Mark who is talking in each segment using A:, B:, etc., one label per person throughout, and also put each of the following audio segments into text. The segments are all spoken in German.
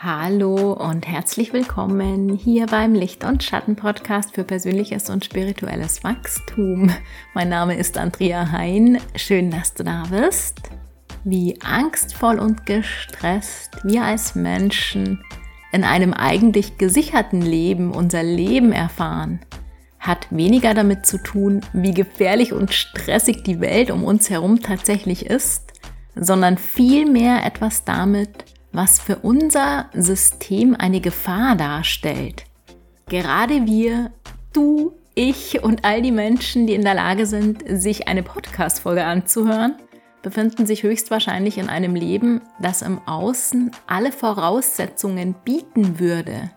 A: Hallo und herzlich willkommen hier beim Licht- und Schatten-Podcast für persönliches und spirituelles Wachstum. Mein Name ist Andrea Hein. Schön, dass du da bist. Wie angstvoll und gestresst wir als Menschen in einem eigentlich gesicherten Leben unser Leben erfahren, hat weniger damit zu tun, wie gefährlich und stressig die Welt um uns herum tatsächlich ist, sondern vielmehr etwas damit, was für unser System eine Gefahr darstellt. Gerade wir, du, ich und all die Menschen, die in der Lage sind, sich eine Podcast-Folge anzuhören, befinden sich höchstwahrscheinlich in einem Leben, das im Außen alle Voraussetzungen bieten würde,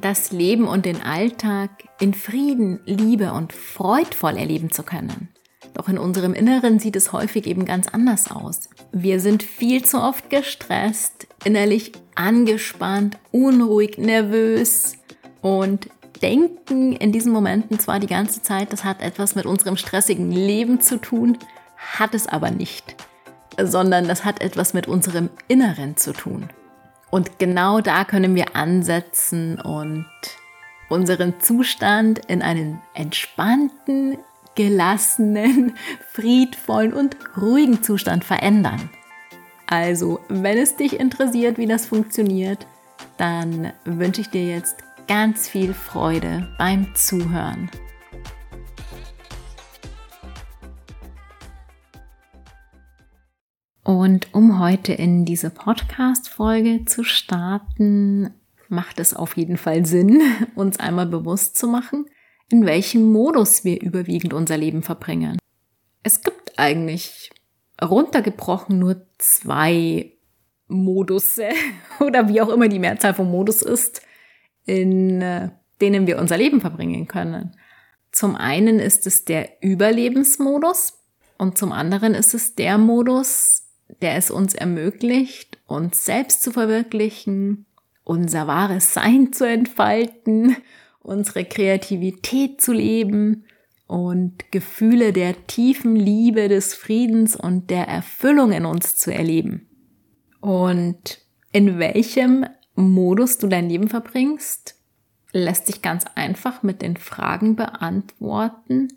A: das Leben und den Alltag in Frieden, Liebe und freudvoll erleben zu können. Doch in unserem Inneren sieht es häufig eben ganz anders aus. Wir sind viel zu oft gestresst, innerlich angespannt, unruhig, nervös und denken in diesen Momenten zwar die ganze Zeit, das hat etwas mit unserem stressigen Leben zu tun, hat es aber nicht, sondern das hat etwas mit unserem Inneren zu tun. Und genau da können wir ansetzen und unseren Zustand in einen entspannten, gelassenen, friedvollen und ruhigen Zustand verändern. Also, wenn es dich interessiert, wie das funktioniert, dann wünsche ich dir jetzt ganz viel Freude beim Zuhören. Und um heute in diese Podcast-Folge zu starten, macht es auf jeden Fall Sinn, uns einmal bewusst zu machen, in welchem Modus wir überwiegend unser Leben verbringen. Es gibt eigentlich runtergebrochen nur zwei Modusse oder wie auch immer die Mehrzahl von Modus ist, in äh, denen wir unser Leben verbringen können. Zum einen ist es der Überlebensmodus und zum anderen ist es der Modus, der es uns ermöglicht, uns selbst zu verwirklichen, unser wahres Sein zu entfalten unsere Kreativität zu leben und Gefühle der tiefen Liebe, des Friedens und der Erfüllung in uns zu erleben. Und in welchem Modus du dein Leben verbringst, lässt sich ganz einfach mit den Fragen beantworten,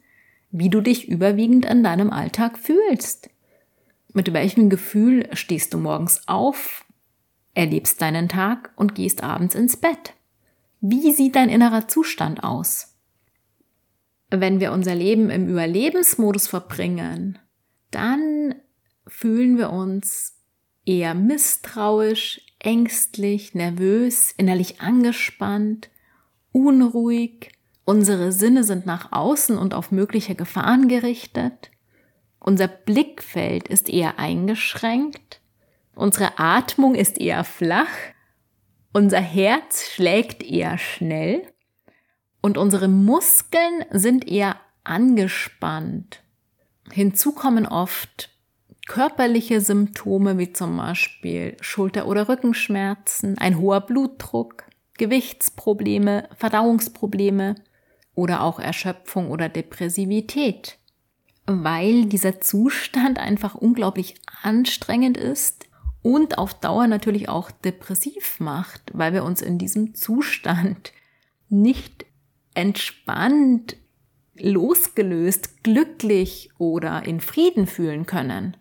A: wie du dich überwiegend in deinem Alltag fühlst. Mit welchem Gefühl stehst du morgens auf, erlebst deinen Tag und gehst abends ins Bett? Wie sieht dein innerer Zustand aus? Wenn wir unser Leben im Überlebensmodus verbringen, dann fühlen wir uns eher misstrauisch, ängstlich, nervös, innerlich angespannt, unruhig. Unsere Sinne sind nach außen und auf mögliche Gefahren gerichtet. Unser Blickfeld ist eher eingeschränkt. Unsere Atmung ist eher flach unser Herz schlägt eher schnell und unsere Muskeln sind eher angespannt. Hinzu kommen oft körperliche Symptome wie zum Beispiel Schulter- oder Rückenschmerzen, ein hoher Blutdruck, Gewichtsprobleme, Verdauungsprobleme oder auch Erschöpfung oder Depressivität. Weil dieser Zustand einfach unglaublich anstrengend ist, und auf Dauer natürlich auch depressiv macht, weil wir uns in diesem Zustand nicht entspannt, losgelöst, glücklich oder in Frieden fühlen können.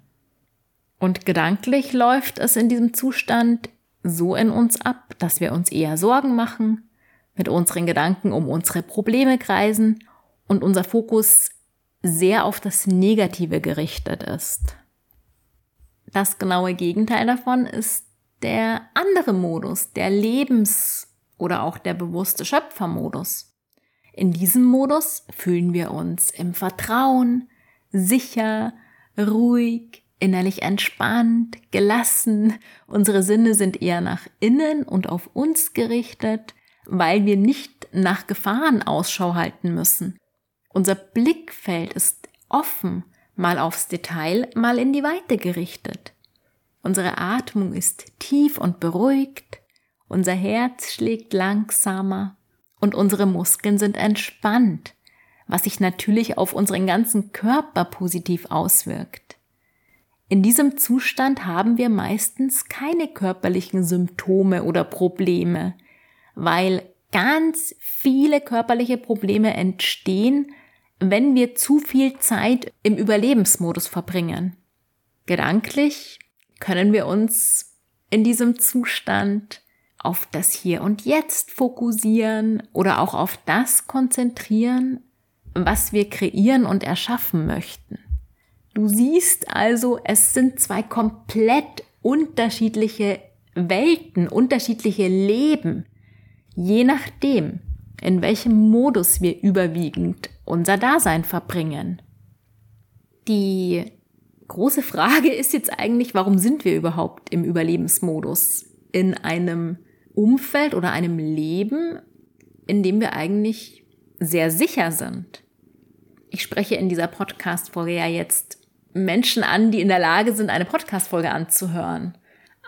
A: Und gedanklich läuft es in diesem Zustand so in uns ab, dass wir uns eher Sorgen machen, mit unseren Gedanken um unsere Probleme kreisen und unser Fokus sehr auf das Negative gerichtet ist. Das genaue Gegenteil davon ist der andere Modus, der Lebens- oder auch der bewusste Schöpfermodus. In diesem Modus fühlen wir uns im Vertrauen, sicher, ruhig, innerlich entspannt, gelassen. Unsere Sinne sind eher nach innen und auf uns gerichtet, weil wir nicht nach Gefahren Ausschau halten müssen. Unser Blickfeld ist offen mal aufs Detail, mal in die Weite gerichtet. Unsere Atmung ist tief und beruhigt, unser Herz schlägt langsamer und unsere Muskeln sind entspannt, was sich natürlich auf unseren ganzen Körper positiv auswirkt. In diesem Zustand haben wir meistens keine körperlichen Symptome oder Probleme, weil ganz viele körperliche Probleme entstehen, wenn wir zu viel Zeit im Überlebensmodus verbringen. Gedanklich können wir uns in diesem Zustand auf das Hier und Jetzt fokussieren oder auch auf das konzentrieren, was wir kreieren und erschaffen möchten. Du siehst also, es sind zwei komplett unterschiedliche Welten, unterschiedliche Leben, je nachdem, in welchem Modus wir überwiegend unser Dasein verbringen. Die große Frage ist jetzt eigentlich, warum sind wir überhaupt im Überlebensmodus? In einem Umfeld oder einem Leben, in dem wir eigentlich sehr sicher sind. Ich spreche in dieser Podcast-Folge ja jetzt Menschen an, die in der Lage sind, eine Podcast-Folge anzuhören.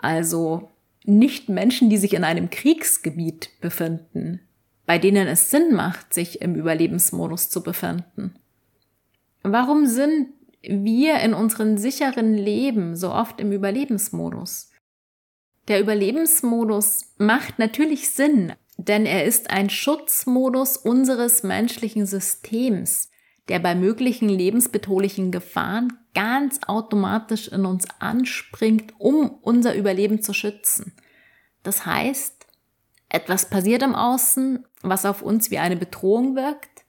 A: Also nicht Menschen, die sich in einem Kriegsgebiet befinden, bei denen es Sinn macht, sich im Überlebensmodus zu befinden. Warum sind wir in unseren sicheren Leben so oft im Überlebensmodus? Der Überlebensmodus macht natürlich Sinn, denn er ist ein Schutzmodus unseres menschlichen Systems, der bei möglichen lebensbedrohlichen Gefahren ganz automatisch in uns anspringt, um unser Überleben zu schützen. Das heißt, etwas passiert im Außen, was auf uns wie eine Bedrohung wirkt.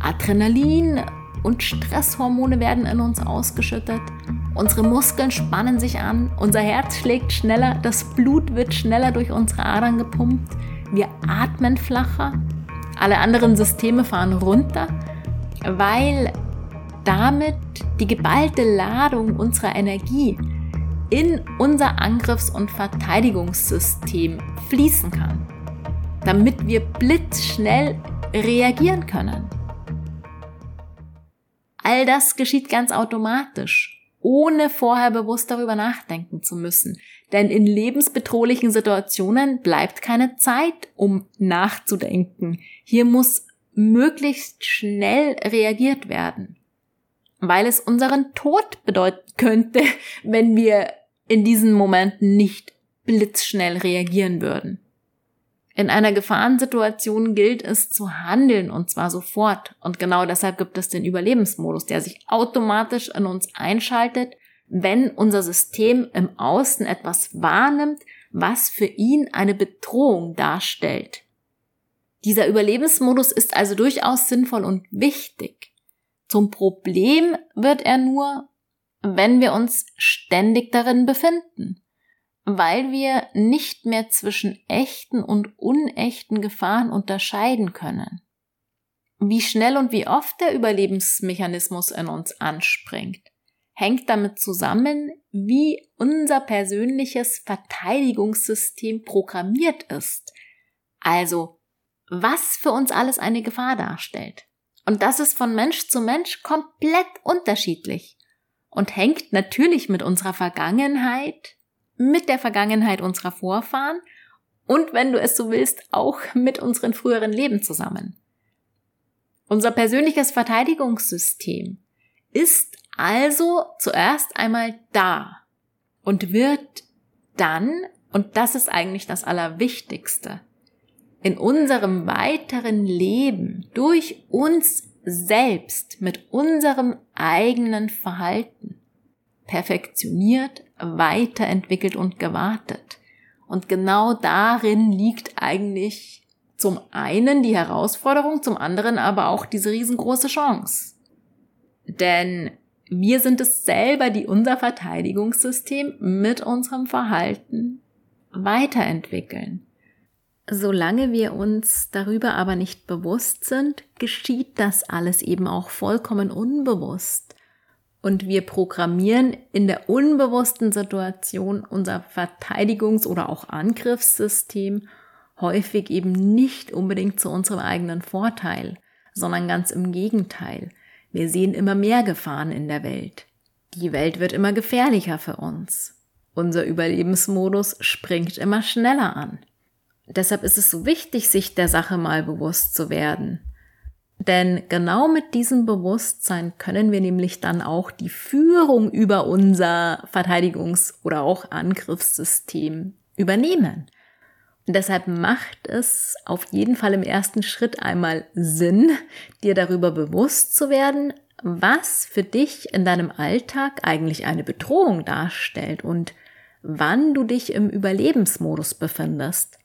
A: Adrenalin und Stresshormone werden in uns ausgeschüttet. Unsere Muskeln spannen sich an, unser Herz schlägt schneller, das Blut wird schneller durch unsere Adern gepumpt, wir atmen flacher, alle anderen Systeme fahren runter, weil damit die geballte Ladung unserer Energie in unser Angriffs- und Verteidigungssystem fließen kann, damit wir blitzschnell reagieren können. All das geschieht ganz automatisch, ohne vorher bewusst darüber nachdenken zu müssen. Denn in lebensbedrohlichen Situationen bleibt keine Zeit, um nachzudenken. Hier muss möglichst schnell reagiert werden weil es unseren Tod bedeuten könnte, wenn wir in diesen Momenten nicht blitzschnell reagieren würden. In einer Gefahrensituation gilt es zu handeln und zwar sofort. Und genau deshalb gibt es den Überlebensmodus, der sich automatisch in uns einschaltet, wenn unser System im Außen etwas wahrnimmt, was für ihn eine Bedrohung darstellt. Dieser Überlebensmodus ist also durchaus sinnvoll und wichtig. Zum Problem wird er nur, wenn wir uns ständig darin befinden, weil wir nicht mehr zwischen echten und unechten Gefahren unterscheiden können. Wie schnell und wie oft der Überlebensmechanismus in uns anspringt, hängt damit zusammen, wie unser persönliches Verteidigungssystem programmiert ist. Also, was für uns alles eine Gefahr darstellt. Und das ist von Mensch zu Mensch komplett unterschiedlich und hängt natürlich mit unserer Vergangenheit, mit der Vergangenheit unserer Vorfahren und, wenn du es so willst, auch mit unseren früheren Leben zusammen. Unser persönliches Verteidigungssystem ist also zuerst einmal da und wird dann, und das ist eigentlich das Allerwichtigste, in unserem weiteren Leben durch uns selbst mit unserem eigenen Verhalten perfektioniert, weiterentwickelt und gewartet. Und genau darin liegt eigentlich zum einen die Herausforderung, zum anderen aber auch diese riesengroße Chance. Denn wir sind es selber, die unser Verteidigungssystem mit unserem Verhalten weiterentwickeln. Solange wir uns darüber aber nicht bewusst sind, geschieht das alles eben auch vollkommen unbewusst. Und wir programmieren in der unbewussten Situation unser Verteidigungs- oder auch Angriffssystem häufig eben nicht unbedingt zu unserem eigenen Vorteil, sondern ganz im Gegenteil. Wir sehen immer mehr Gefahren in der Welt. Die Welt wird immer gefährlicher für uns. Unser Überlebensmodus springt immer schneller an. Deshalb ist es so wichtig, sich der Sache mal bewusst zu werden. Denn genau mit diesem Bewusstsein können wir nämlich dann auch die Führung über unser Verteidigungs- oder auch Angriffssystem übernehmen. Und deshalb macht es auf jeden Fall im ersten Schritt einmal Sinn, dir darüber bewusst zu werden, was für dich in deinem Alltag eigentlich eine Bedrohung darstellt und wann du dich im Überlebensmodus befindest.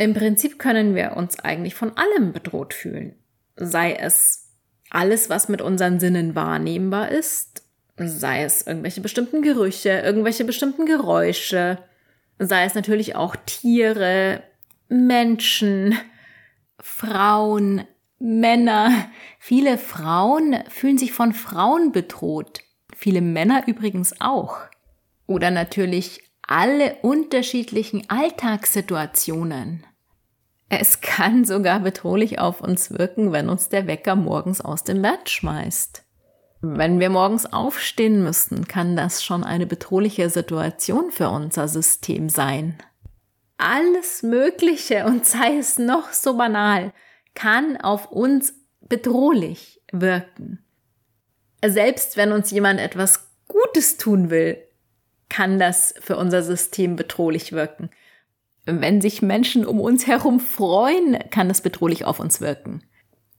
A: Im Prinzip können wir uns eigentlich von allem bedroht fühlen sei es alles, was mit unseren Sinnen wahrnehmbar ist, sei es irgendwelche bestimmten Gerüche, irgendwelche bestimmten Geräusche, sei es natürlich auch Tiere, Menschen, Frauen, Männer. Viele Frauen fühlen sich von Frauen bedroht. Viele Männer übrigens auch. Oder natürlich alle unterschiedlichen Alltagssituationen. Es kann sogar bedrohlich auf uns wirken, wenn uns der Wecker morgens aus dem Bett schmeißt. Wenn wir morgens aufstehen müssen, kann das schon eine bedrohliche Situation für unser System sein. Alles Mögliche, und sei es noch so banal, kann auf uns bedrohlich wirken. Selbst wenn uns jemand etwas Gutes tun will, kann das für unser System bedrohlich wirken. Wenn sich Menschen um uns herum freuen, kann das bedrohlich auf uns wirken.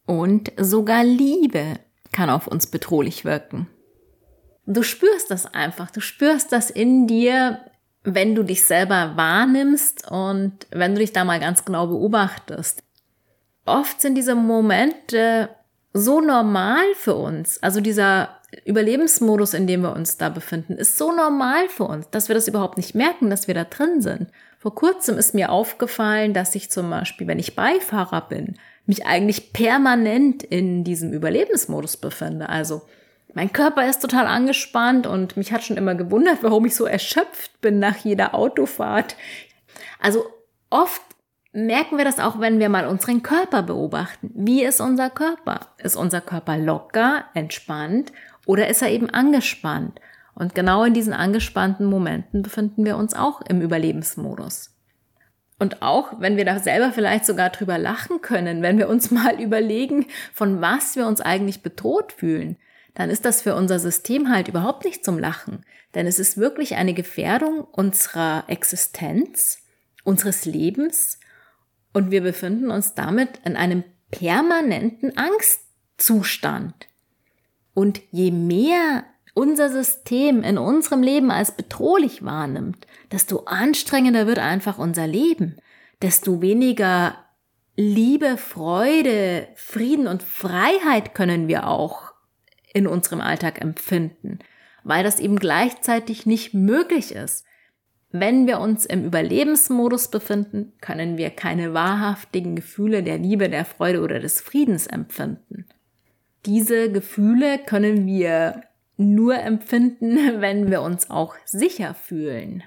A: Und sogar Liebe kann auf uns bedrohlich wirken. Du spürst das einfach, du spürst das in dir, wenn du dich selber wahrnimmst und wenn du dich da mal ganz genau beobachtest. Oft sind diese Momente so normal für uns, also dieser Überlebensmodus, in dem wir uns da befinden, ist so normal für uns, dass wir das überhaupt nicht merken, dass wir da drin sind. Vor kurzem ist mir aufgefallen, dass ich zum Beispiel, wenn ich Beifahrer bin, mich eigentlich permanent in diesem Überlebensmodus befinde. Also mein Körper ist total angespannt und mich hat schon immer gewundert, warum ich so erschöpft bin nach jeder Autofahrt. Also oft merken wir das auch, wenn wir mal unseren Körper beobachten. Wie ist unser Körper? Ist unser Körper locker, entspannt oder ist er eben angespannt? Und genau in diesen angespannten Momenten befinden wir uns auch im Überlebensmodus. Und auch wenn wir da selber vielleicht sogar drüber lachen können, wenn wir uns mal überlegen, von was wir uns eigentlich bedroht fühlen, dann ist das für unser System halt überhaupt nicht zum Lachen. Denn es ist wirklich eine Gefährdung unserer Existenz, unseres Lebens und wir befinden uns damit in einem permanenten Angstzustand. Und je mehr unser System in unserem Leben als bedrohlich wahrnimmt, desto anstrengender wird einfach unser Leben, desto weniger Liebe, Freude, Frieden und Freiheit können wir auch in unserem Alltag empfinden, weil das eben gleichzeitig nicht möglich ist. Wenn wir uns im Überlebensmodus befinden, können wir keine wahrhaftigen Gefühle der Liebe, der Freude oder des Friedens empfinden. Diese Gefühle können wir nur empfinden, wenn wir uns auch sicher fühlen.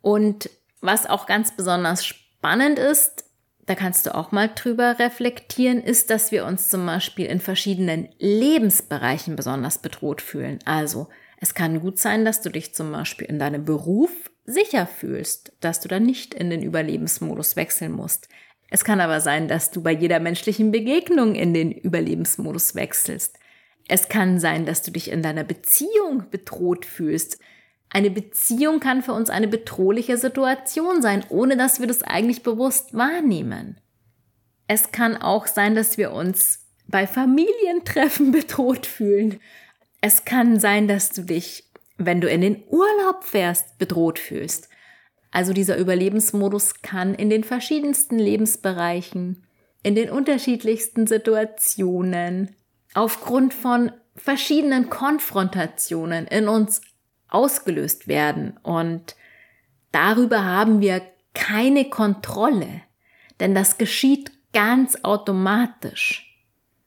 A: Und was auch ganz besonders spannend ist, da kannst du auch mal drüber reflektieren, ist, dass wir uns zum Beispiel in verschiedenen Lebensbereichen besonders bedroht fühlen. Also es kann gut sein, dass du dich zum Beispiel in deinem Beruf sicher fühlst, dass du dann nicht in den Überlebensmodus wechseln musst. Es kann aber sein, dass du bei jeder menschlichen Begegnung in den Überlebensmodus wechselst. Es kann sein, dass du dich in deiner Beziehung bedroht fühlst. Eine Beziehung kann für uns eine bedrohliche Situation sein, ohne dass wir das eigentlich bewusst wahrnehmen. Es kann auch sein, dass wir uns bei Familientreffen bedroht fühlen. Es kann sein, dass du dich, wenn du in den Urlaub fährst, bedroht fühlst. Also dieser Überlebensmodus kann in den verschiedensten Lebensbereichen, in den unterschiedlichsten Situationen aufgrund von verschiedenen Konfrontationen in uns ausgelöst werden. Und darüber haben wir keine Kontrolle, denn das geschieht ganz automatisch.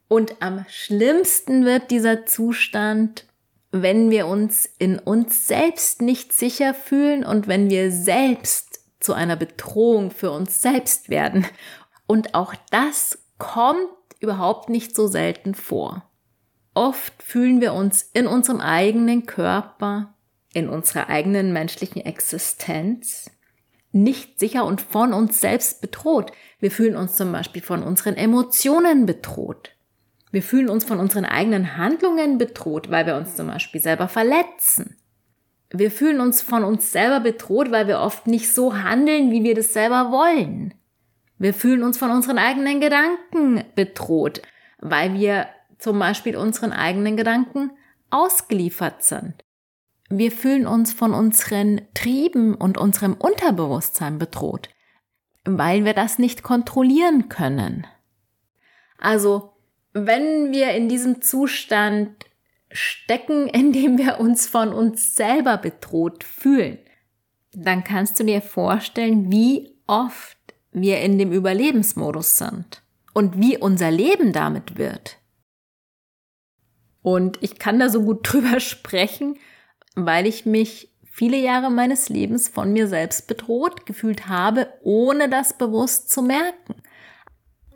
A: Und am schlimmsten wird dieser Zustand, wenn wir uns in uns selbst nicht sicher fühlen und wenn wir selbst zu einer Bedrohung für uns selbst werden. Und auch das kommt überhaupt nicht so selten vor. Oft fühlen wir uns in unserem eigenen Körper, in unserer eigenen menschlichen Existenz nicht sicher und von uns selbst bedroht. Wir fühlen uns zum Beispiel von unseren Emotionen bedroht. Wir fühlen uns von unseren eigenen Handlungen bedroht, weil wir uns zum Beispiel selber verletzen. Wir fühlen uns von uns selber bedroht, weil wir oft nicht so handeln, wie wir das selber wollen. Wir fühlen uns von unseren eigenen Gedanken bedroht, weil wir zum Beispiel unseren eigenen Gedanken ausgeliefert sind. Wir fühlen uns von unseren Trieben und unserem Unterbewusstsein bedroht, weil wir das nicht kontrollieren können. Also, wenn wir in diesem Zustand stecken, in dem wir uns von uns selber bedroht fühlen, dann kannst du dir vorstellen, wie oft wir in dem Überlebensmodus sind und wie unser Leben damit wird. Und ich kann da so gut drüber sprechen, weil ich mich viele Jahre meines Lebens von mir selbst bedroht gefühlt habe, ohne das bewusst zu merken.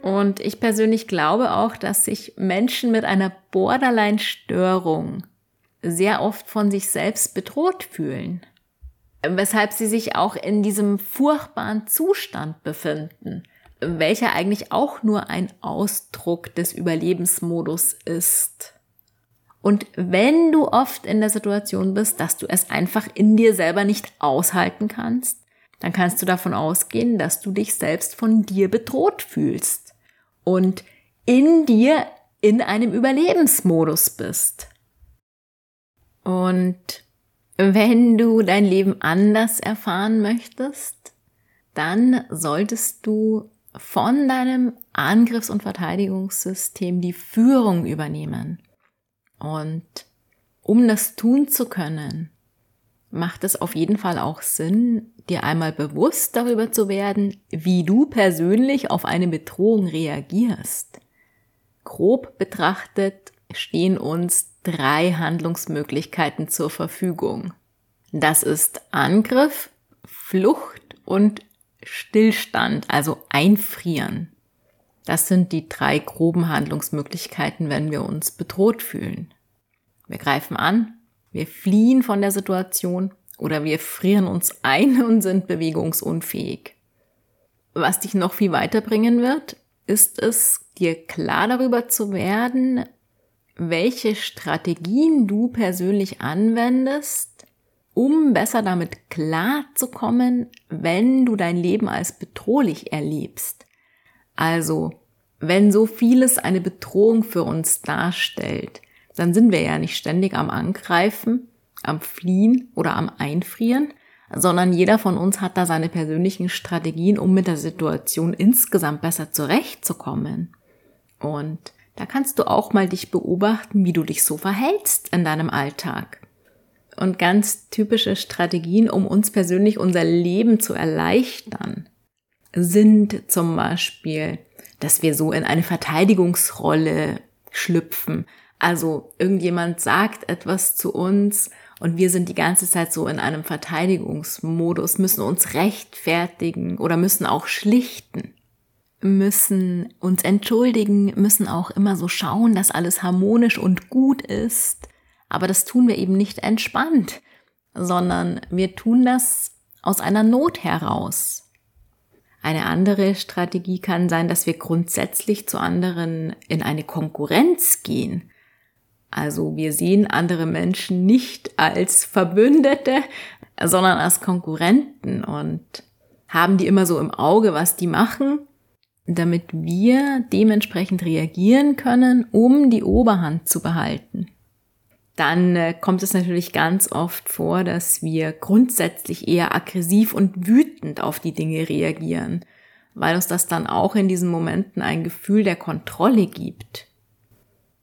A: Und ich persönlich glaube auch, dass sich Menschen mit einer Borderline-Störung sehr oft von sich selbst bedroht fühlen, weshalb sie sich auch in diesem furchtbaren Zustand befinden, welcher eigentlich auch nur ein Ausdruck des Überlebensmodus ist. Und wenn du oft in der Situation bist, dass du es einfach in dir selber nicht aushalten kannst, dann kannst du davon ausgehen, dass du dich selbst von dir bedroht fühlst und in dir in einem Überlebensmodus bist. Und wenn du dein Leben anders erfahren möchtest, dann solltest du von deinem Angriffs- und Verteidigungssystem die Führung übernehmen. Und um das tun zu können, macht es auf jeden Fall auch Sinn, dir einmal bewusst darüber zu werden, wie du persönlich auf eine Bedrohung reagierst. Grob betrachtet stehen uns drei Handlungsmöglichkeiten zur Verfügung. Das ist Angriff, Flucht und Stillstand, also Einfrieren. Das sind die drei groben Handlungsmöglichkeiten, wenn wir uns bedroht fühlen. Wir greifen an, wir fliehen von der Situation oder wir frieren uns ein und sind bewegungsunfähig. Was dich noch viel weiterbringen wird, ist es, dir klar darüber zu werden, welche Strategien du persönlich anwendest, um besser damit klarzukommen, wenn du dein Leben als bedrohlich erlebst. Also, wenn so vieles eine Bedrohung für uns darstellt, dann sind wir ja nicht ständig am Angreifen, am Fliehen oder am Einfrieren, sondern jeder von uns hat da seine persönlichen Strategien, um mit der Situation insgesamt besser zurechtzukommen. Und da kannst du auch mal dich beobachten, wie du dich so verhältst in deinem Alltag. Und ganz typische Strategien, um uns persönlich unser Leben zu erleichtern, sind zum Beispiel, dass wir so in eine Verteidigungsrolle schlüpfen. Also irgendjemand sagt etwas zu uns und wir sind die ganze Zeit so in einem Verteidigungsmodus, müssen uns rechtfertigen oder müssen auch schlichten, müssen uns entschuldigen, müssen auch immer so schauen, dass alles harmonisch und gut ist. Aber das tun wir eben nicht entspannt, sondern wir tun das aus einer Not heraus. Eine andere Strategie kann sein, dass wir grundsätzlich zu anderen in eine Konkurrenz gehen. Also wir sehen andere Menschen nicht als Verbündete, sondern als Konkurrenten und haben die immer so im Auge, was die machen, damit wir dementsprechend reagieren können, um die Oberhand zu behalten dann äh, kommt es natürlich ganz oft vor, dass wir grundsätzlich eher aggressiv und wütend auf die Dinge reagieren, weil uns das dann auch in diesen Momenten ein Gefühl der Kontrolle gibt.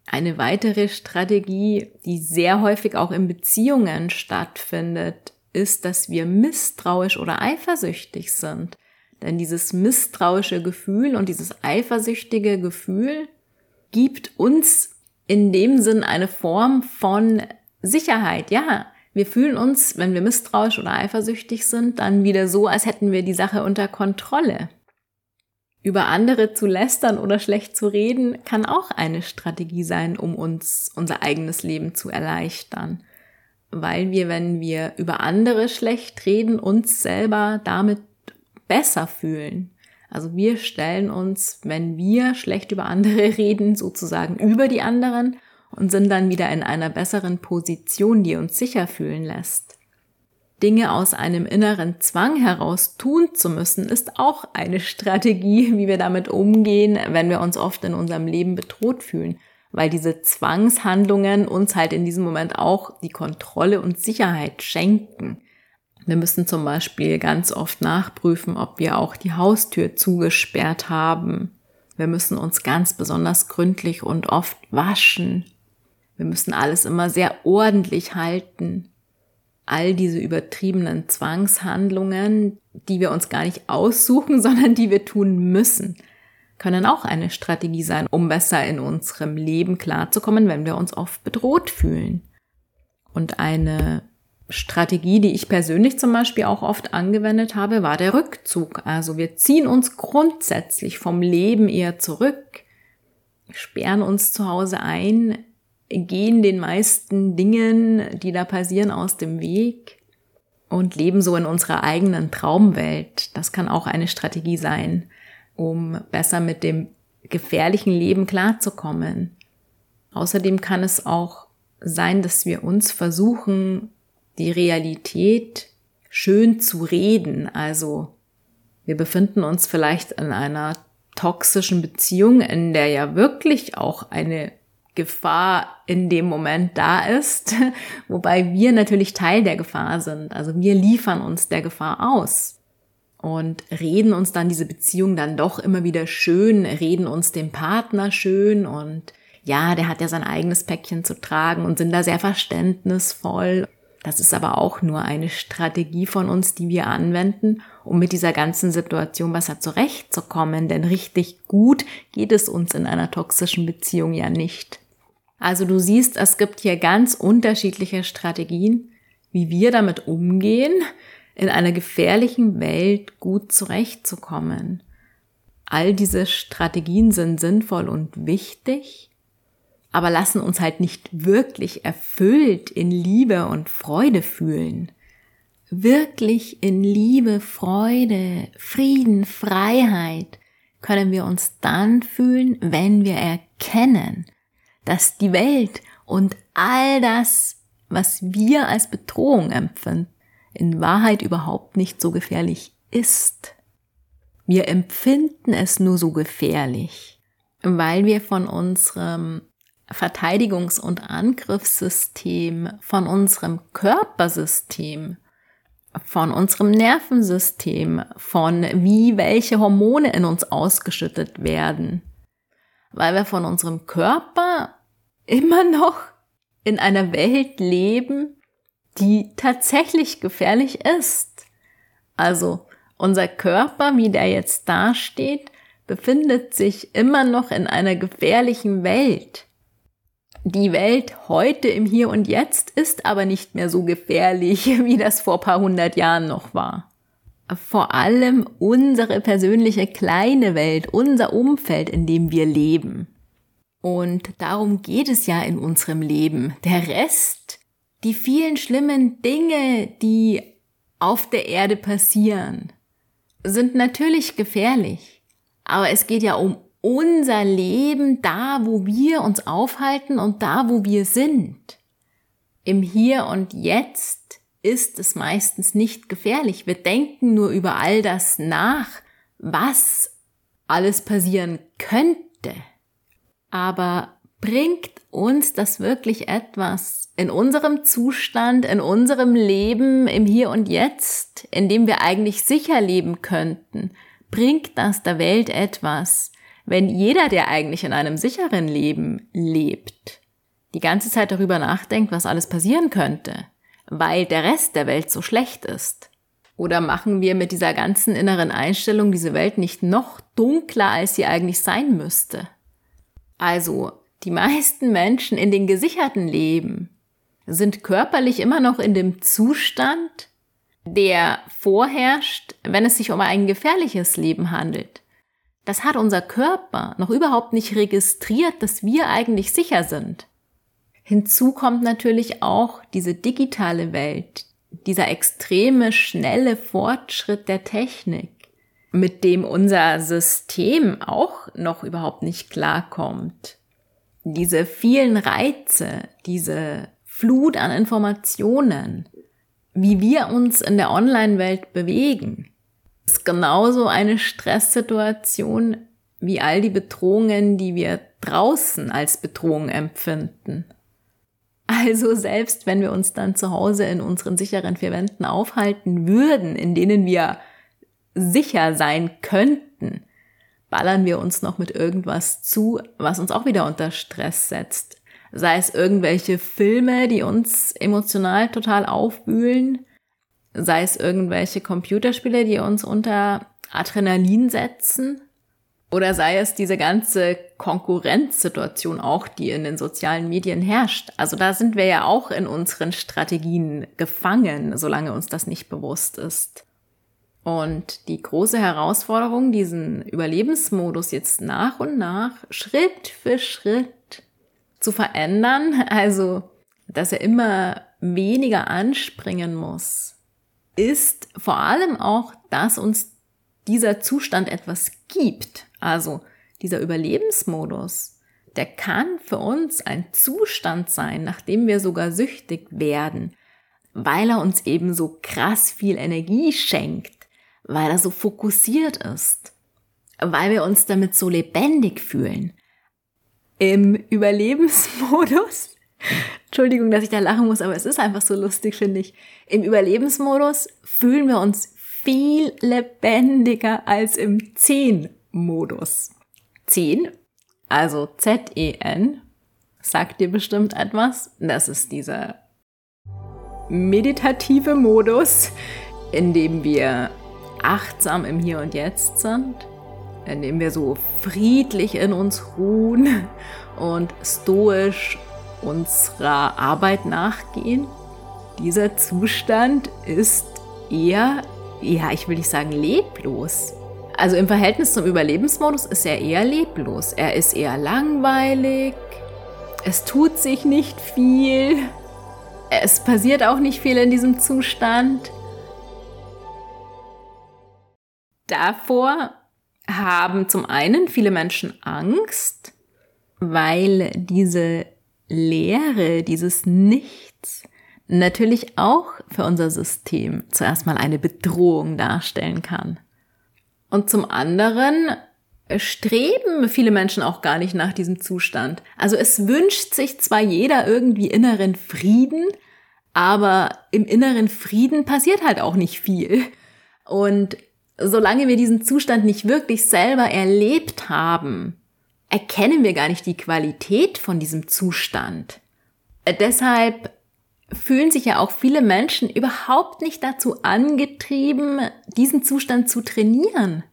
A: Eine weitere Strategie, die sehr häufig auch in Beziehungen stattfindet, ist, dass wir misstrauisch oder eifersüchtig sind. Denn dieses misstrauische Gefühl und dieses eifersüchtige Gefühl gibt uns in dem Sinn eine Form von Sicherheit. Ja, wir fühlen uns, wenn wir misstrauisch oder eifersüchtig sind, dann wieder so, als hätten wir die Sache unter Kontrolle. Über andere zu lästern oder schlecht zu reden, kann auch eine Strategie sein, um uns unser eigenes Leben zu erleichtern. Weil wir, wenn wir über andere schlecht reden, uns selber damit besser fühlen. Also wir stellen uns, wenn wir schlecht über andere reden, sozusagen über die anderen und sind dann wieder in einer besseren Position, die uns sicher fühlen lässt. Dinge aus einem inneren Zwang heraus tun zu müssen, ist auch eine Strategie, wie wir damit umgehen, wenn wir uns oft in unserem Leben bedroht fühlen, weil diese Zwangshandlungen uns halt in diesem Moment auch die Kontrolle und Sicherheit schenken. Wir müssen zum Beispiel ganz oft nachprüfen, ob wir auch die Haustür zugesperrt haben. Wir müssen uns ganz besonders gründlich und oft waschen. Wir müssen alles immer sehr ordentlich halten. All diese übertriebenen Zwangshandlungen, die wir uns gar nicht aussuchen, sondern die wir tun müssen, können auch eine Strategie sein, um besser in unserem Leben klarzukommen, wenn wir uns oft bedroht fühlen. Und eine Strategie, die ich persönlich zum Beispiel auch oft angewendet habe, war der Rückzug. Also wir ziehen uns grundsätzlich vom Leben eher zurück, sperren uns zu Hause ein, gehen den meisten Dingen, die da passieren, aus dem Weg und leben so in unserer eigenen Traumwelt. Das kann auch eine Strategie sein, um besser mit dem gefährlichen Leben klarzukommen. Außerdem kann es auch sein, dass wir uns versuchen, die Realität schön zu reden. Also wir befinden uns vielleicht in einer toxischen Beziehung, in der ja wirklich auch eine Gefahr in dem Moment da ist, wobei wir natürlich Teil der Gefahr sind. Also wir liefern uns der Gefahr aus und reden uns dann diese Beziehung dann doch immer wieder schön, reden uns dem Partner schön und ja, der hat ja sein eigenes Päckchen zu tragen und sind da sehr verständnisvoll. Das ist aber auch nur eine Strategie von uns, die wir anwenden, um mit dieser ganzen Situation besser zurechtzukommen. Denn richtig gut geht es uns in einer toxischen Beziehung ja nicht. Also du siehst, es gibt hier ganz unterschiedliche Strategien, wie wir damit umgehen, in einer gefährlichen Welt gut zurechtzukommen. All diese Strategien sind sinnvoll und wichtig aber lassen uns halt nicht wirklich erfüllt in Liebe und Freude fühlen. Wirklich in Liebe, Freude, Frieden, Freiheit können wir uns dann fühlen, wenn wir erkennen, dass die Welt und all das, was wir als Bedrohung empfinden, in Wahrheit überhaupt nicht so gefährlich ist. Wir empfinden es nur so gefährlich, weil wir von unserem Verteidigungs- und Angriffssystem, von unserem Körpersystem, von unserem Nervensystem, von wie welche Hormone in uns ausgeschüttet werden. Weil wir von unserem Körper immer noch in einer Welt leben, die tatsächlich gefährlich ist. Also unser Körper, wie der jetzt dasteht, befindet sich immer noch in einer gefährlichen Welt. Die Welt heute im Hier und Jetzt ist aber nicht mehr so gefährlich, wie das vor paar hundert Jahren noch war. Vor allem unsere persönliche kleine Welt, unser Umfeld, in dem wir leben. Und darum geht es ja in unserem Leben. Der Rest, die vielen schlimmen Dinge, die auf der Erde passieren, sind natürlich gefährlich. Aber es geht ja um unser Leben da, wo wir uns aufhalten und da, wo wir sind. Im Hier und Jetzt ist es meistens nicht gefährlich. Wir denken nur über all das nach, was alles passieren könnte. Aber bringt uns das wirklich etwas in unserem Zustand, in unserem Leben, im Hier und Jetzt, in dem wir eigentlich sicher leben könnten? Bringt das der Welt etwas? Wenn jeder, der eigentlich in einem sicheren Leben lebt, die ganze Zeit darüber nachdenkt, was alles passieren könnte, weil der Rest der Welt so schlecht ist? Oder machen wir mit dieser ganzen inneren Einstellung diese Welt nicht noch dunkler, als sie eigentlich sein müsste? Also, die meisten Menschen in den gesicherten Leben sind körperlich immer noch in dem Zustand, der vorherrscht, wenn es sich um ein gefährliches Leben handelt. Das hat unser Körper noch überhaupt nicht registriert, dass wir eigentlich sicher sind. Hinzu kommt natürlich auch diese digitale Welt, dieser extreme, schnelle Fortschritt der Technik, mit dem unser System auch noch überhaupt nicht klarkommt. Diese vielen Reize, diese Flut an Informationen, wie wir uns in der Online-Welt bewegen, ist genauso eine Stresssituation wie all die Bedrohungen, die wir draußen als Bedrohung empfinden. Also selbst wenn wir uns dann zu Hause in unseren sicheren vier Wänden aufhalten würden, in denen wir sicher sein könnten, ballern wir uns noch mit irgendwas zu, was uns auch wieder unter Stress setzt. Sei es irgendwelche Filme, die uns emotional total aufwühlen, sei es irgendwelche Computerspiele, die uns unter Adrenalin setzen, oder sei es diese ganze Konkurrenzsituation auch, die in den sozialen Medien herrscht. Also da sind wir ja auch in unseren Strategien gefangen, solange uns das nicht bewusst ist. Und die große Herausforderung, diesen Überlebensmodus jetzt nach und nach, Schritt für Schritt zu verändern, also dass er immer weniger anspringen muss, ist vor allem auch, dass uns dieser Zustand etwas gibt. Also dieser Überlebensmodus, der kann für uns ein Zustand sein, nachdem wir sogar süchtig werden, weil er uns eben so krass viel Energie schenkt, weil er so fokussiert ist, weil wir uns damit so lebendig fühlen. Im Überlebensmodus, Entschuldigung, dass ich da lachen muss, aber es ist einfach so lustig, finde ich. Im Überlebensmodus fühlen wir uns viel lebendiger als im Zen-Modus. Zen, also Z-E-N, sagt dir bestimmt etwas. Das ist dieser meditative Modus, in dem wir achtsam im Hier und Jetzt sind, in dem wir so friedlich in uns ruhen und stoisch unserer Arbeit nachgehen. Dieser Zustand ist eher, ja, ich will nicht sagen leblos. Also im Verhältnis zum Überlebensmodus ist er eher leblos. Er ist eher langweilig. Es tut sich nicht viel. Es passiert auch nicht viel in diesem Zustand. Davor haben zum einen viele Menschen Angst, weil diese Leere, dieses Nichts natürlich auch für unser System zuerst mal eine Bedrohung darstellen kann. Und zum anderen streben viele Menschen auch gar nicht nach diesem Zustand. Also es wünscht sich zwar jeder irgendwie inneren Frieden, aber im inneren Frieden passiert halt auch nicht viel. Und solange wir diesen Zustand nicht wirklich selber erlebt haben, erkennen wir gar nicht die Qualität von diesem Zustand. Äh, deshalb fühlen sich ja auch viele Menschen überhaupt nicht dazu angetrieben, diesen Zustand zu trainieren.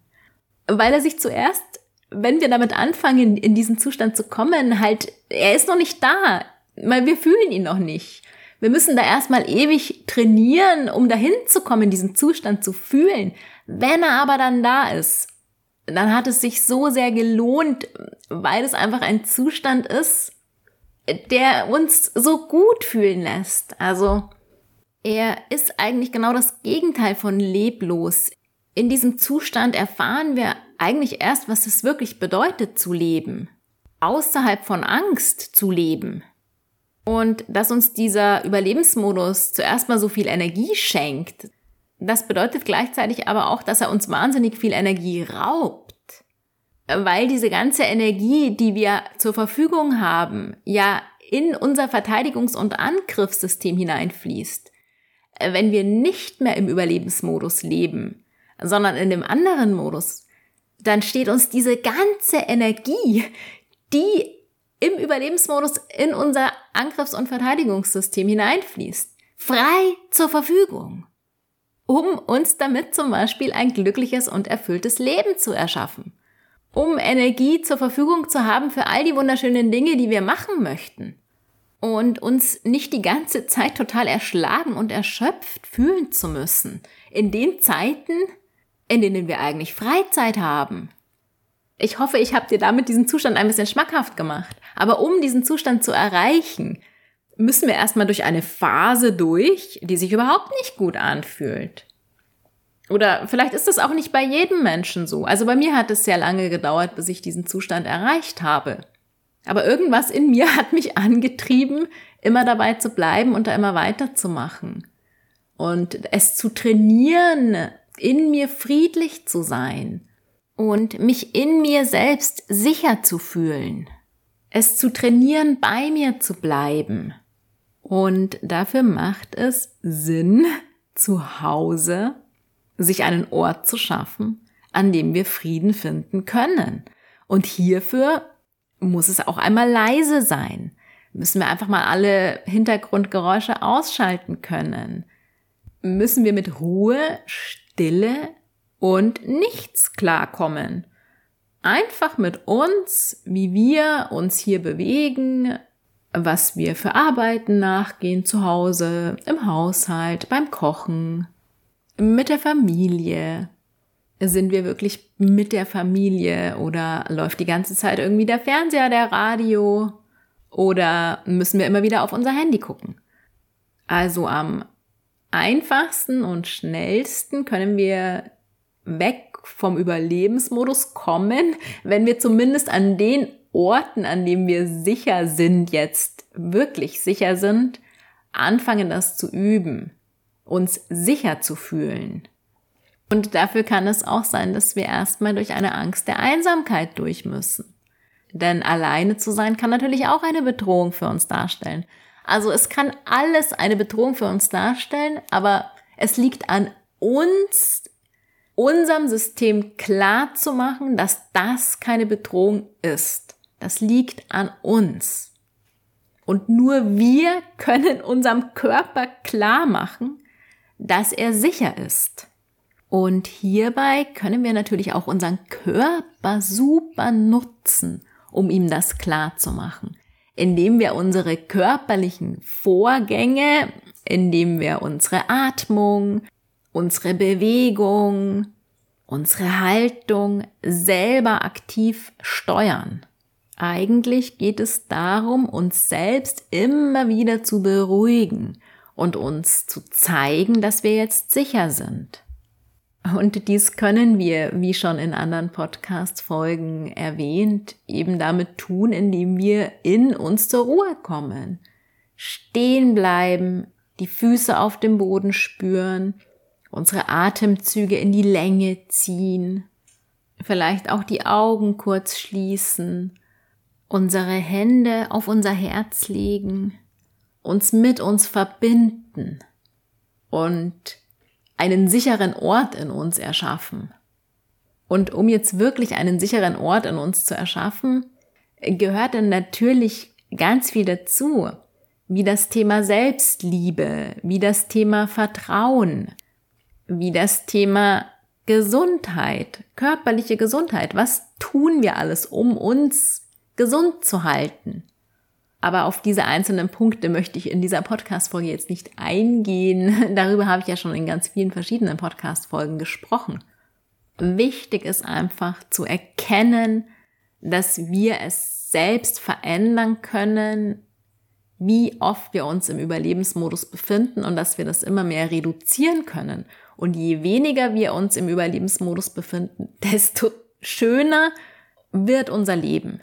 A: Weil er sich zuerst, wenn wir damit anfangen, in diesen Zustand zu kommen, halt, er ist noch nicht da, weil wir fühlen ihn noch nicht. Wir müssen da erstmal ewig trainieren, um dahin zu kommen, diesen Zustand zu fühlen. Wenn er aber dann da ist, dann hat es sich so sehr gelohnt, weil es einfach ein Zustand ist, der uns so gut fühlen lässt. Also er ist eigentlich genau das Gegenteil von leblos. In diesem Zustand erfahren wir eigentlich erst, was es wirklich bedeutet zu leben. Außerhalb von Angst zu leben. Und dass uns dieser Überlebensmodus zuerst mal so viel Energie schenkt, das bedeutet gleichzeitig aber auch, dass er uns wahnsinnig viel Energie raubt. Weil diese ganze Energie, die wir zur Verfügung haben, ja in unser Verteidigungs- und Angriffssystem hineinfließt. Wenn wir nicht mehr im Überlebensmodus leben, sondern in dem anderen Modus, dann steht uns diese ganze Energie, die im Überlebensmodus in unser Angriffs- und Verteidigungssystem hineinfließt, frei zur Verfügung um uns damit zum Beispiel ein glückliches und erfülltes Leben zu erschaffen, um Energie zur Verfügung zu haben für all die wunderschönen Dinge, die wir machen möchten und uns nicht die ganze Zeit total erschlagen und erschöpft fühlen zu müssen, in den Zeiten, in denen wir eigentlich Freizeit haben. Ich hoffe, ich habe dir damit diesen Zustand ein bisschen schmackhaft gemacht. Aber um diesen Zustand zu erreichen, müssen wir erstmal durch eine Phase durch, die sich überhaupt nicht gut anfühlt. Oder vielleicht ist das auch nicht bei jedem Menschen so. Also bei mir hat es sehr lange gedauert, bis ich diesen Zustand erreicht habe. Aber irgendwas in mir hat mich angetrieben, immer dabei zu bleiben und da immer weiterzumachen. Und es zu trainieren, in mir friedlich zu sein und mich in mir selbst sicher zu fühlen. Es zu trainieren, bei mir zu bleiben. Und dafür macht es Sinn, zu Hause sich einen Ort zu schaffen, an dem wir Frieden finden können. Und hierfür muss es auch einmal leise sein. Müssen wir einfach mal alle Hintergrundgeräusche ausschalten können. Müssen wir mit Ruhe, Stille und nichts klarkommen. Einfach mit uns, wie wir uns hier bewegen, was wir für Arbeiten nachgehen zu Hause, im Haushalt, beim Kochen, mit der Familie. Sind wir wirklich mit der Familie oder läuft die ganze Zeit irgendwie der Fernseher, der Radio oder müssen wir immer wieder auf unser Handy gucken? Also am einfachsten und schnellsten können wir weg vom Überlebensmodus kommen, wenn wir zumindest an den Orten, an denen wir sicher sind, jetzt wirklich sicher sind, anfangen das zu üben uns sicher zu fühlen. Und dafür kann es auch sein, dass wir erstmal durch eine Angst der Einsamkeit durch müssen. Denn alleine zu sein kann natürlich auch eine Bedrohung für uns darstellen. Also es kann alles eine Bedrohung für uns darstellen, aber es liegt an uns, unserem System klar zu machen, dass das keine Bedrohung ist. Das liegt an uns. Und nur wir können unserem Körper klar machen, dass er sicher ist. Und hierbei können wir natürlich auch unseren Körper super nutzen, um ihm das klar zu machen. Indem wir unsere körperlichen Vorgänge, indem wir unsere Atmung, unsere Bewegung, unsere Haltung selber aktiv steuern. Eigentlich geht es darum, uns selbst immer wieder zu beruhigen und uns zu zeigen, dass wir jetzt sicher sind. Und dies können wir, wie schon in anderen Podcast-Folgen erwähnt, eben damit tun, indem wir in uns zur Ruhe kommen. Stehen bleiben, die Füße auf dem Boden spüren, unsere Atemzüge in die Länge ziehen, vielleicht auch die Augen kurz schließen, unsere Hände auf unser Herz legen uns mit uns verbinden und einen sicheren Ort in uns erschaffen. Und um jetzt wirklich einen sicheren Ort in uns zu erschaffen, gehört dann natürlich ganz viel dazu, wie das Thema Selbstliebe, wie das Thema Vertrauen, wie das Thema Gesundheit, körperliche Gesundheit. Was tun wir alles, um uns gesund zu halten? Aber auf diese einzelnen Punkte möchte ich in dieser Podcast-Folge jetzt nicht eingehen. Darüber habe ich ja schon in ganz vielen verschiedenen Podcast-Folgen gesprochen. Wichtig ist einfach zu erkennen, dass wir es selbst verändern können, wie oft wir uns im Überlebensmodus befinden und dass wir das immer mehr reduzieren können. Und je weniger wir uns im Überlebensmodus befinden, desto schöner wird unser Leben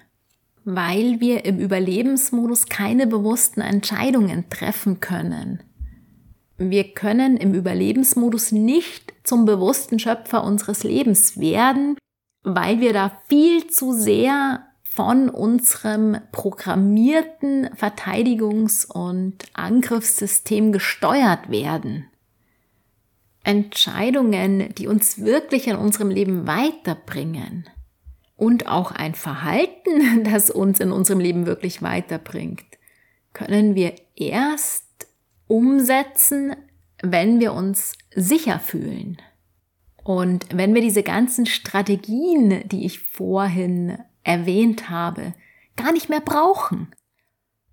A: weil wir im Überlebensmodus keine bewussten Entscheidungen treffen können. Wir können im Überlebensmodus nicht zum bewussten Schöpfer unseres Lebens werden, weil wir da viel zu sehr von unserem programmierten Verteidigungs- und Angriffssystem gesteuert werden. Entscheidungen, die uns wirklich in unserem Leben weiterbringen, und auch ein Verhalten, das uns in unserem Leben wirklich weiterbringt, können wir erst umsetzen, wenn wir uns sicher fühlen. Und wenn wir diese ganzen Strategien, die ich vorhin erwähnt habe, gar nicht mehr brauchen.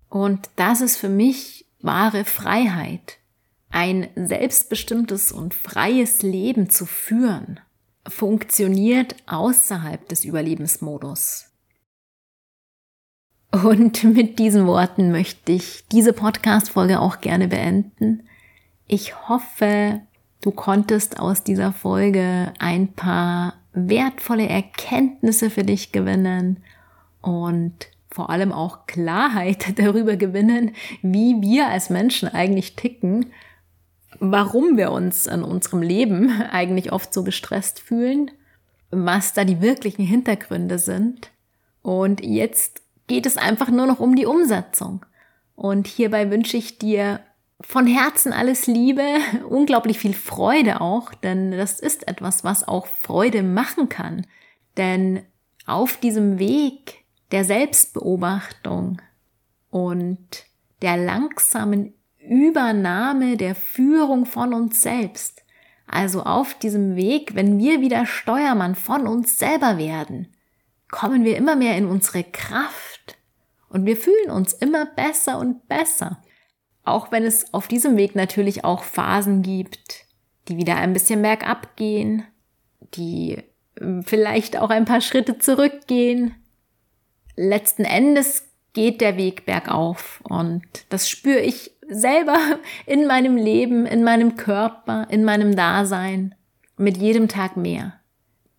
A: Und das ist für mich wahre Freiheit, ein selbstbestimmtes und freies Leben zu führen funktioniert außerhalb des Überlebensmodus. Und mit diesen Worten möchte ich diese Podcast-Folge auch gerne beenden. Ich hoffe, du konntest aus dieser Folge ein paar wertvolle Erkenntnisse für dich gewinnen und vor allem auch Klarheit darüber gewinnen, wie wir als Menschen eigentlich ticken, warum wir uns in unserem Leben eigentlich oft so gestresst fühlen, was da die wirklichen Hintergründe sind. Und jetzt geht es einfach nur noch um die Umsetzung. Und hierbei wünsche ich dir von Herzen alles Liebe, unglaublich viel Freude auch, denn das ist etwas, was auch Freude machen kann. Denn auf diesem Weg der Selbstbeobachtung und der langsamen Übernahme der Führung von uns selbst, also auf diesem Weg, wenn wir wieder Steuermann von uns selber werden, kommen wir immer mehr in unsere Kraft und wir fühlen uns immer besser und besser. Auch wenn es auf diesem Weg natürlich auch Phasen gibt, die wieder ein bisschen bergab gehen, die ähm, vielleicht auch ein paar Schritte zurückgehen. Letzten Endes geht der Weg bergauf und das spüre ich selber in meinem Leben, in meinem Körper, in meinem Dasein mit jedem Tag mehr.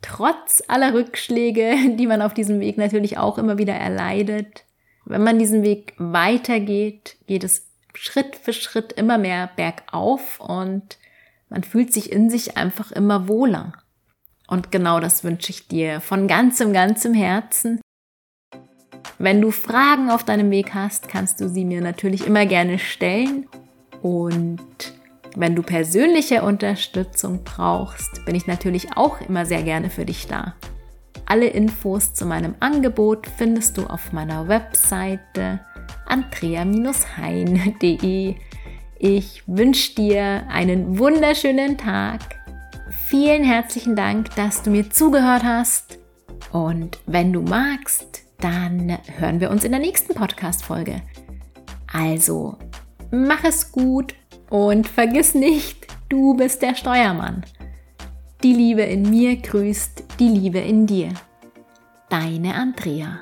A: Trotz aller Rückschläge, die man auf diesem Weg natürlich auch immer wieder erleidet, wenn man diesen Weg weitergeht, geht es Schritt für Schritt immer mehr bergauf und man fühlt sich in sich einfach immer wohler. Und genau das wünsche ich dir von ganzem, ganzem Herzen. Wenn du Fragen auf deinem Weg hast, kannst du sie mir natürlich immer gerne stellen. Und wenn du persönliche Unterstützung brauchst, bin ich natürlich auch immer sehr gerne für dich da. Alle Infos zu meinem Angebot findest du auf meiner Webseite andrea-hein.de. Ich wünsche dir einen wunderschönen Tag. Vielen herzlichen Dank, dass du mir zugehört hast. Und wenn du magst, dann hören wir uns in der nächsten Podcast-Folge. Also, mach es gut und vergiss nicht, du bist der Steuermann. Die Liebe in mir grüßt die Liebe in dir. Deine Andrea.